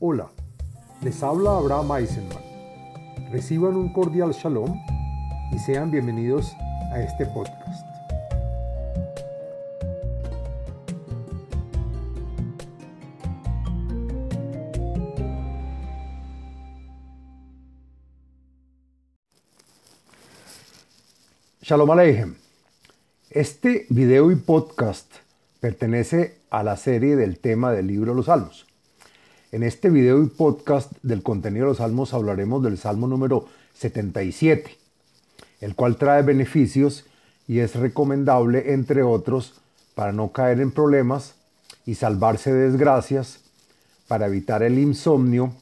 Hola, les habla Abraham Eisenman. Reciban un cordial shalom y sean bienvenidos a este podcast. Shalom Aleichem. Este video y podcast pertenece a la serie del tema del libro los Salmos. En este video y podcast del contenido de los salmos hablaremos del salmo número 77, el cual trae beneficios y es recomendable, entre otros, para no caer en problemas y salvarse de desgracias, para evitar el insomnio,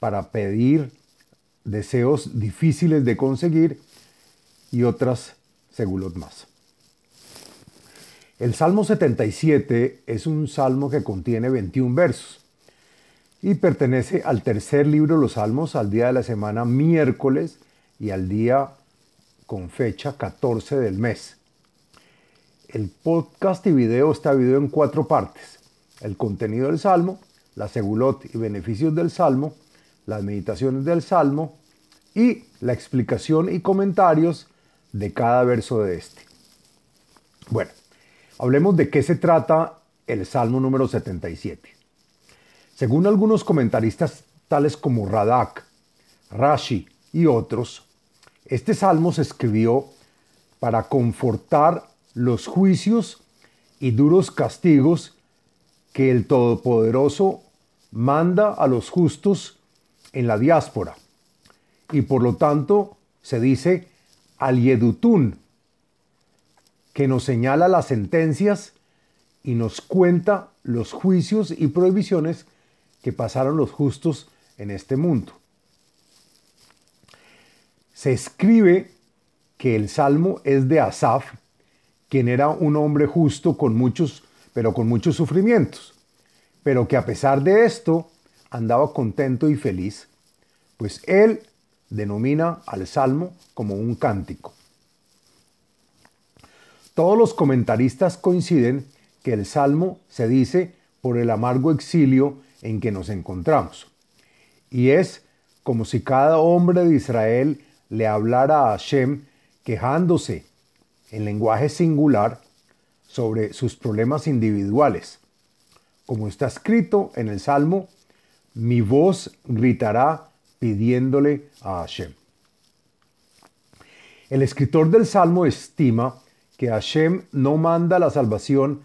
para pedir deseos difíciles de conseguir y otras segulot más. El Salmo 77 es un salmo que contiene 21 versos y pertenece al tercer libro los Salmos, al día de la semana miércoles y al día con fecha 14 del mes. El podcast y video está dividido en cuatro partes. El contenido del Salmo, la segulot y beneficios del Salmo, las meditaciones del Salmo y la explicación y comentarios de cada verso de este. Bueno, hablemos de qué se trata el Salmo número 77. Según algunos comentaristas tales como Radak, Rashi y otros, este salmo se escribió para confortar los juicios y duros castigos que el Todopoderoso manda a los justos en la diáspora. Y por lo tanto se dice al Yedutun, que nos señala las sentencias y nos cuenta los juicios y prohibiciones pasaron los justos en este mundo. Se escribe que el salmo es de Asaf, quien era un hombre justo con muchos, pero con muchos sufrimientos, pero que a pesar de esto andaba contento y feliz, pues él denomina al salmo como un cántico. Todos los comentaristas coinciden que el salmo se dice por el amargo exilio en que nos encontramos. Y es como si cada hombre de Israel le hablara a Hashem quejándose en lenguaje singular sobre sus problemas individuales. Como está escrito en el Salmo, mi voz gritará pidiéndole a Hashem. El escritor del Salmo estima que Hashem no manda la salvación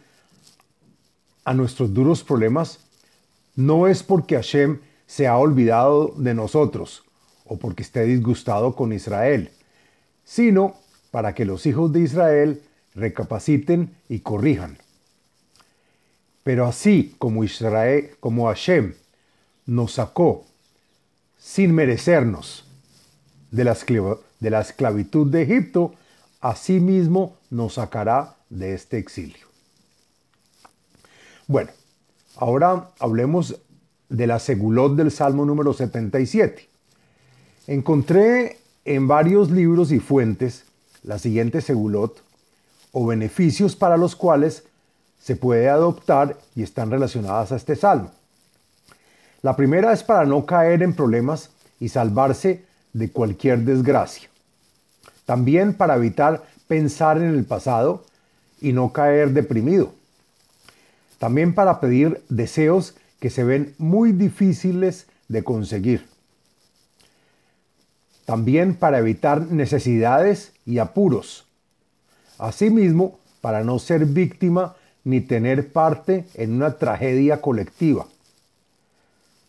a nuestros duros problemas no es porque Hashem se ha olvidado de nosotros o porque esté disgustado con Israel, sino para que los hijos de Israel recapaciten y corrijan. Pero así como Israel, como Hashem nos sacó sin merecernos de la, esclavitud de Egipto, mismo nos sacará de este exilio. Bueno, Ahora hablemos de la segulot del Salmo número 77. Encontré en varios libros y fuentes la siguiente segulot o beneficios para los cuales se puede adoptar y están relacionadas a este salmo. La primera es para no caer en problemas y salvarse de cualquier desgracia. También para evitar pensar en el pasado y no caer deprimido. También para pedir deseos que se ven muy difíciles de conseguir. También para evitar necesidades y apuros. Asimismo, para no ser víctima ni tener parte en una tragedia colectiva.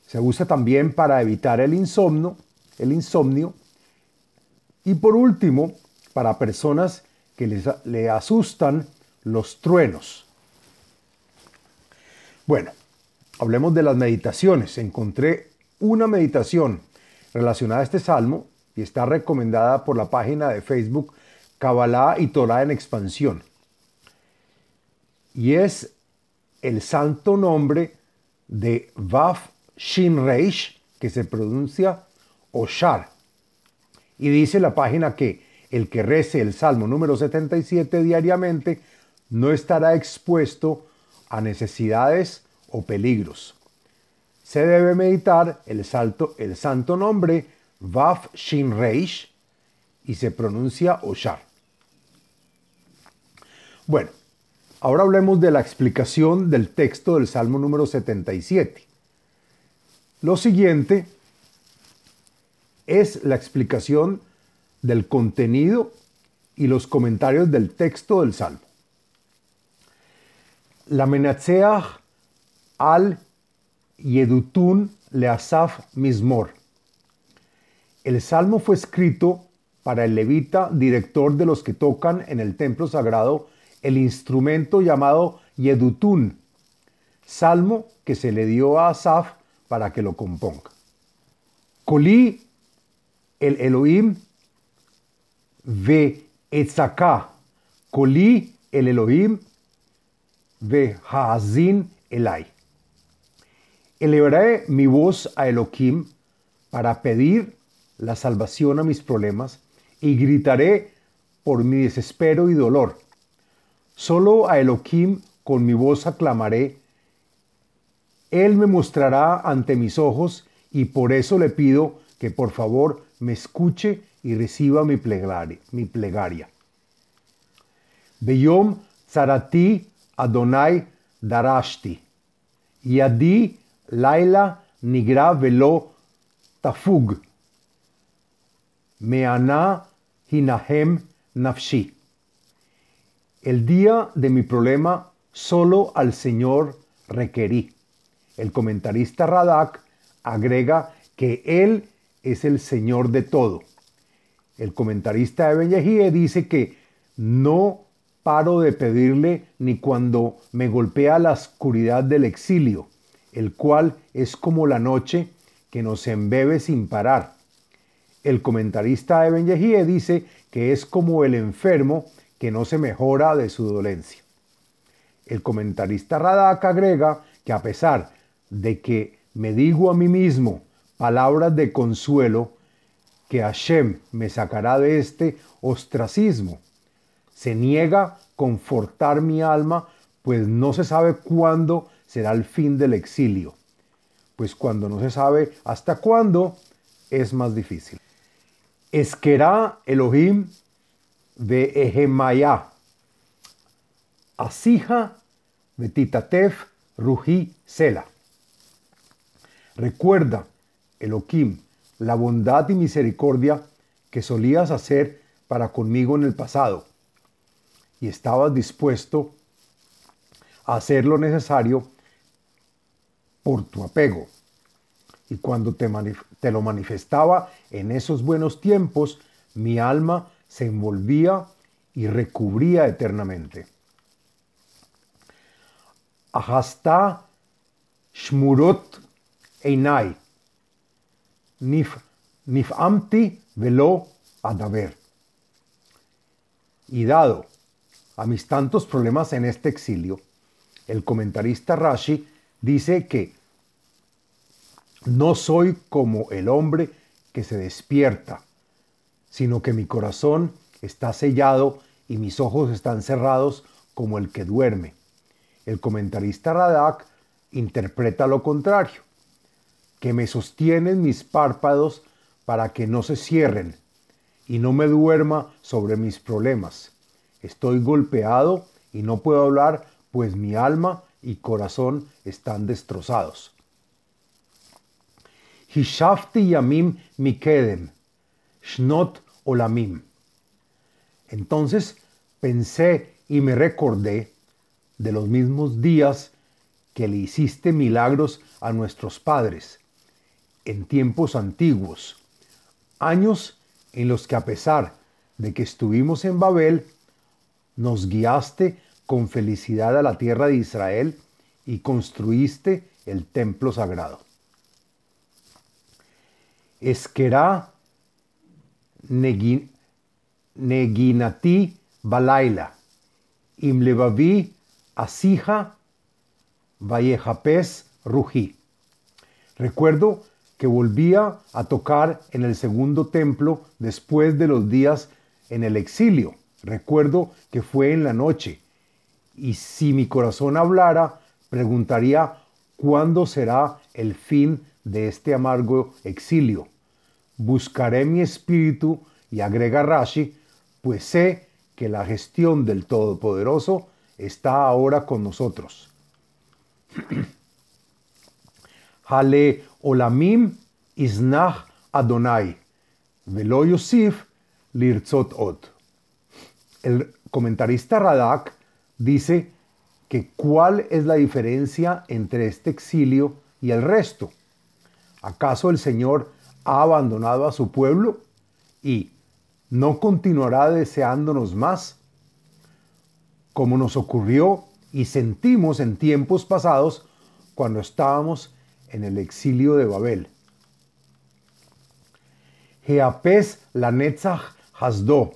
Se usa también para evitar el insomnio, el insomnio y por último, para personas que les, le asustan los truenos. Bueno, hablemos de las meditaciones. Encontré una meditación relacionada a este salmo y está recomendada por la página de Facebook Kabbalah y Torah en expansión. Y es el santo nombre de Vaf Shin Reish, que se pronuncia Oshar. Y dice la página que el que rece el salmo número 77 diariamente no estará expuesto a necesidades o peligros. se debe meditar el, salto, el santo nombre Vaf Shin Reish y se pronuncia Oshar. Bueno, ahora hablemos de la explicación del texto del Salmo número 77. Lo siguiente es la explicación del contenido y los comentarios del texto del Salmo. La Menatzeach al Yedutun Leasaf Mismor. El salmo fue escrito para el levita, director de los que tocan en el templo sagrado el instrumento llamado Yedutun, salmo que se le dio a Asaf para que lo componga. Colí el Elohim ve etzaká, colí el Elohim ve haazin elai. Elevaré mi voz a Elohim para pedir la salvación a mis problemas y gritaré por mi desespero y dolor. Solo a Elohim con mi voz aclamaré. Él me mostrará ante mis ojos y por eso le pido que por favor me escuche y reciba mi plegaria. Adonai Darashti. Yadi Laila Nigra Velo Tafug. Meana Hinahem Nafshi. El día de mi problema solo al Señor requerí. El comentarista Radak agrega que Él es el Señor de todo. El comentarista Eben Yehie dice que no paro de pedirle ni cuando me golpea la oscuridad del exilio, el cual es como la noche que nos embebe sin parar. El comentarista Eben Yehie dice que es como el enfermo que no se mejora de su dolencia. El comentarista Radak agrega que a pesar de que me digo a mí mismo palabras de consuelo, que Hashem me sacará de este ostracismo, se niega confortar mi alma, pues no se sabe cuándo será el fin del exilio. Pues cuando no se sabe hasta cuándo, es más difícil. Esquerá Elohim de Ehemaya. Asija Betitatef Ruji Sela. Recuerda, Elohim, la bondad y misericordia que solías hacer para conmigo en el pasado y estabas dispuesto a hacer lo necesario por tu apego. Y cuando te, lo manifestaba en esos buenos tiempos, mi alma se envolvía y recubría eternamente. Ahasta Shmurot Einai Nif, Nifamti Velo Adaver. Y dado a mis tantos problemas en este exilio, el comentarista Rashi dice que no soy como el hombre que se despierta sino que mi corazón está sellado y mis ojos están cerrados como el que duerme. El comentarista Radak interpreta lo contrario, que me sostienen mis párpados para que no se cierren y no me duerma sobre mis problemas. Estoy golpeado y no puedo hablar, pues mi alma y corazón están destrozados. Hishafti yamim mikedem, shnot Olamim. Entonces pensé y me recordé de los mismos días que le hiciste milagros a nuestros padres en tiempos antiguos, años en los que a pesar de que estuvimos en Babel, nos guiaste con felicidad a la tierra de Israel y construiste el templo sagrado. Esquerá neginati balaila, imlevavi asija vallejapes rují. Recuerdo que volvía a tocar en el segundo templo después de los días en el exilio. Recuerdo que fue en la noche. Y si mi corazón hablara, preguntaría ¿cuándo será el fin de este amargo exilio? Buscaré mi espíritu y agrega Rashi, pues sé que la gestión del Todopoderoso está ahora con nosotros. Hale olamim isnach Adonai, velo Yosif lirzot od. El comentarista Radak dice que cuál es la diferencia entre este exilio y el resto. ¿Acaso el Señor ha abandonado a su pueblo y no continuará deseándonos más? Como nos ocurrió y sentimos en tiempos pasados cuando estábamos en el exilio de Babel. Jeapes la Netzach Hasdo,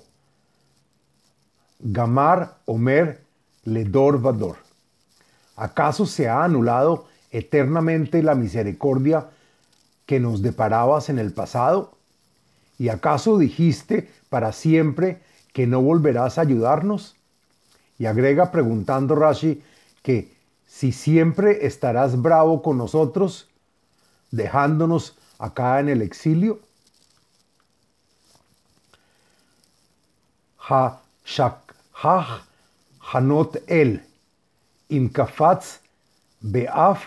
Gamar Omer Ledor Vador. ¿Acaso se ha anulado eternamente la misericordia que nos deparabas en el pasado? ¿Y acaso dijiste para siempre que no volverás a ayudarnos? Y agrega preguntando Rashi que si siempre estarás bravo con nosotros, dejándonos acá en el exilio. Ha shak hanot el imkafatz beaf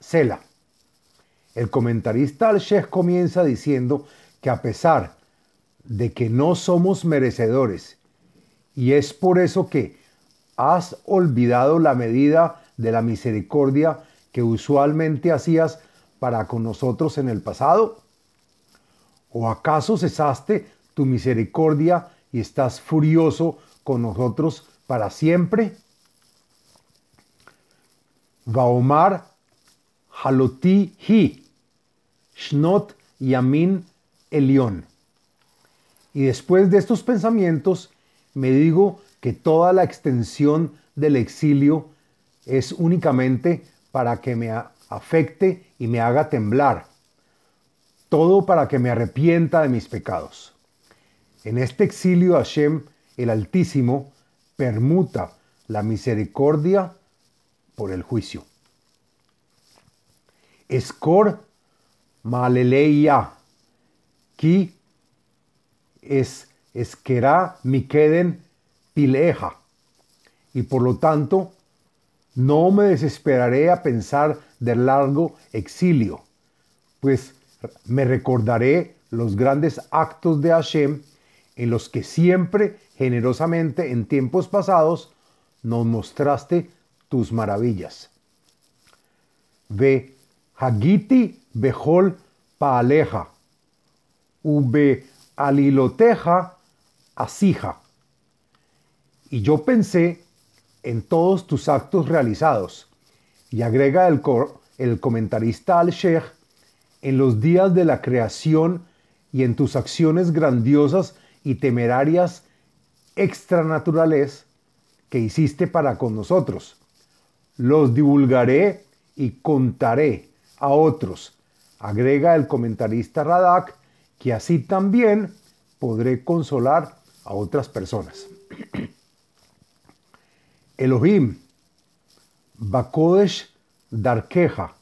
sela. El comentarista al-Sheikh comienza diciendo que a pesar de que no somos merecedores, y es por eso que has olvidado la medida de la misericordia que usualmente hacías para con nosotros en el pasado? ¿O acaso cesaste tu misericordia y estás furioso con nosotros para siempre? Vaomar haloti hi, shnot yamin elión. Y después de estos pensamientos, me digo que toda la extensión del exilio es únicamente para que me afecte y me haga temblar. Todo para que me arrepienta de mis pecados. En este exilio Hashem, el Altísimo, permuta la misericordia por el juicio. Escor maleleia, ki es esquerá mi queden pileja. Y por lo tanto, no me desesperaré a pensar del largo exilio, pues me recordaré los grandes actos de Hashem en los que siempre generosamente en tiempos pasados nos mostraste tus maravillas. Ve Hagiti Behol Paaleja, Ube Aliloteja Asija. Y yo pensé en todos tus actos realizados. Y agrega el, el comentarista al-Sheikh, en los días de la creación y en tus acciones grandiosas y temerarias extranaturales que hiciste para con nosotros. Los divulgaré y contaré a otros. Agrega el comentarista Radak que así también podré consolar a otras personas. Elohim, Bakodesh Darkeja,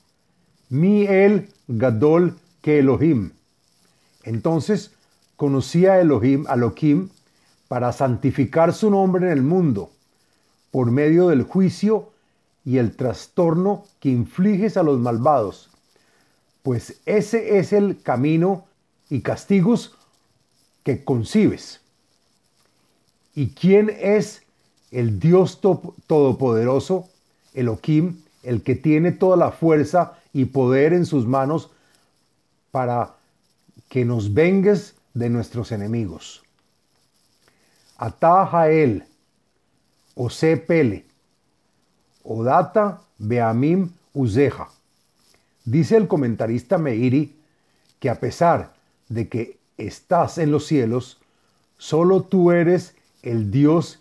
Mi El Gadol que Elohim. Entonces conocía a Elohim, a Elohim, para santificar su nombre en el mundo, por medio del juicio y el trastorno que infliges a los malvados, pues ese es el camino y castigos que concibes. ¿Y quién es el Dios Todopoderoso, Elohim, el que tiene toda la fuerza y poder en sus manos para que nos vengues de nuestros enemigos? Ata Jael, Ose Pele, Odata Beamim Uzeja. Dice el comentarista Meiri que a pesar de que estás en los cielos, solo tú eres el Dios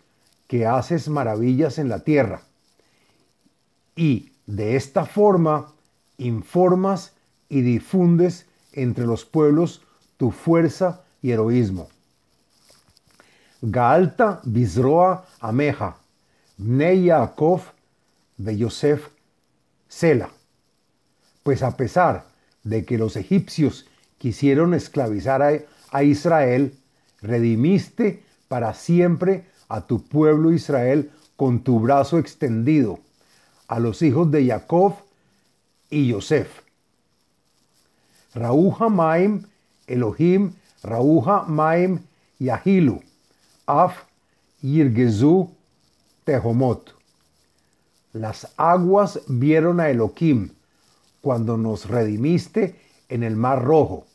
que haces maravillas en la tierra. Y de esta forma informas y difundes entre los pueblos tu fuerza y heroísmo. Gaalta Bizroa Ameja, Bnei Yaakov de Yosef Sela. Pues a pesar de que los egipcios quisieron esclavizar a, Israel, redimiste para siempre a tu pueblo Israel con tu brazo extendido, a los hijos de Jacob y Yosef. Rauja Maim, Elohim, Rauja Maim, Yahilu, Af, Yirgezu, Tehomot. Las aguas vieron a Elohim cuando nos redimiste en el mar rojo.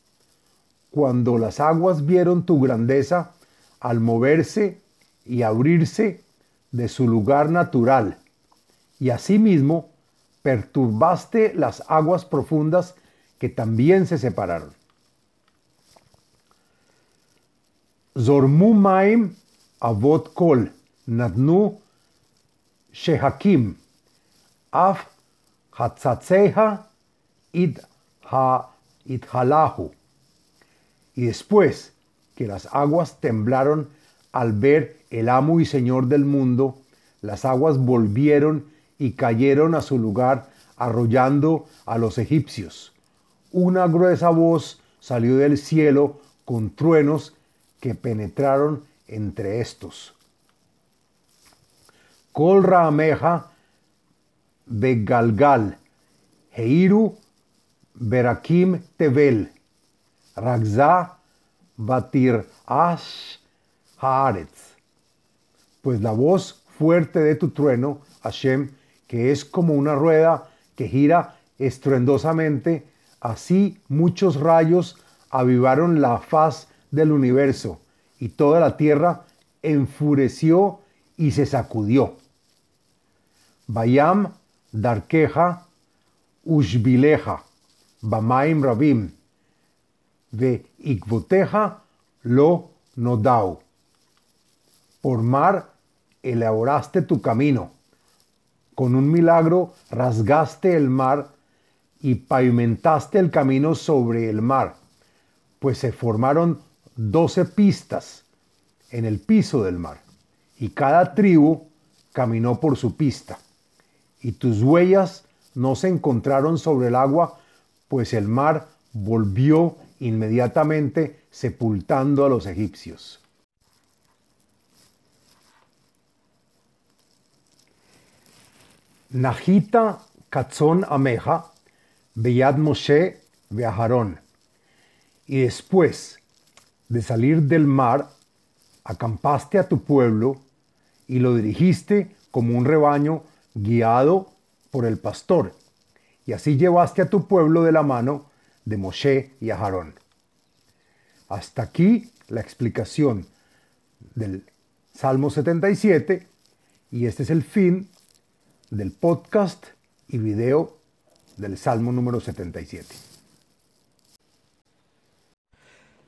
Cuando las aguas vieron tu grandeza al moverse y abrirse de su lugar natural. Y asimismo perturbaste las aguas profundas que también se separaron. Avot kol nadnu shehakim af hatzatzeha id ha idhalahu. Y después que las aguas temblaron al ver el amo y señor del mundo, las aguas volvieron y cayeron a su lugar, arrollando a los egipcios. Una gruesa voz salió del cielo con truenos que penetraron entre estos. Kol Raameja Begalgal, Heiru Berakim Tevel, Ragza Batir Ash Haaretz. Pues la voz fuerte de tu trueno, Hashem, que es como una rueda que gira estruendosamente, así muchos rayos avivaron la faz del universo, y toda la tierra enfureció y se sacudió. Bayam darkeja ushbileja, bamaim rabim, ve ikvoteja lo nodau. Por mar elaboraste tu camino. Con un milagro rasgaste el mar y pavimentaste el camino sobre el mar, pues se formaron doce pistas en el piso del mar, y cada tribu caminó por su pista, y tus huellas no se encontraron sobre el agua, pues el mar volvió inmediatamente sepultando a los egipcios. Najita Katzon Ameja, Beyad Moshe Beaharón. Y después de salir del mar, acampaste a tu pueblo y lo dirigiste como un rebaño guiado por el pastor. Y así llevaste a tu pueblo de la mano de Moshe y Aharón. Hasta aquí la explicación del Salmo 77 y este es el fin del podcast y video del Salmo número 77.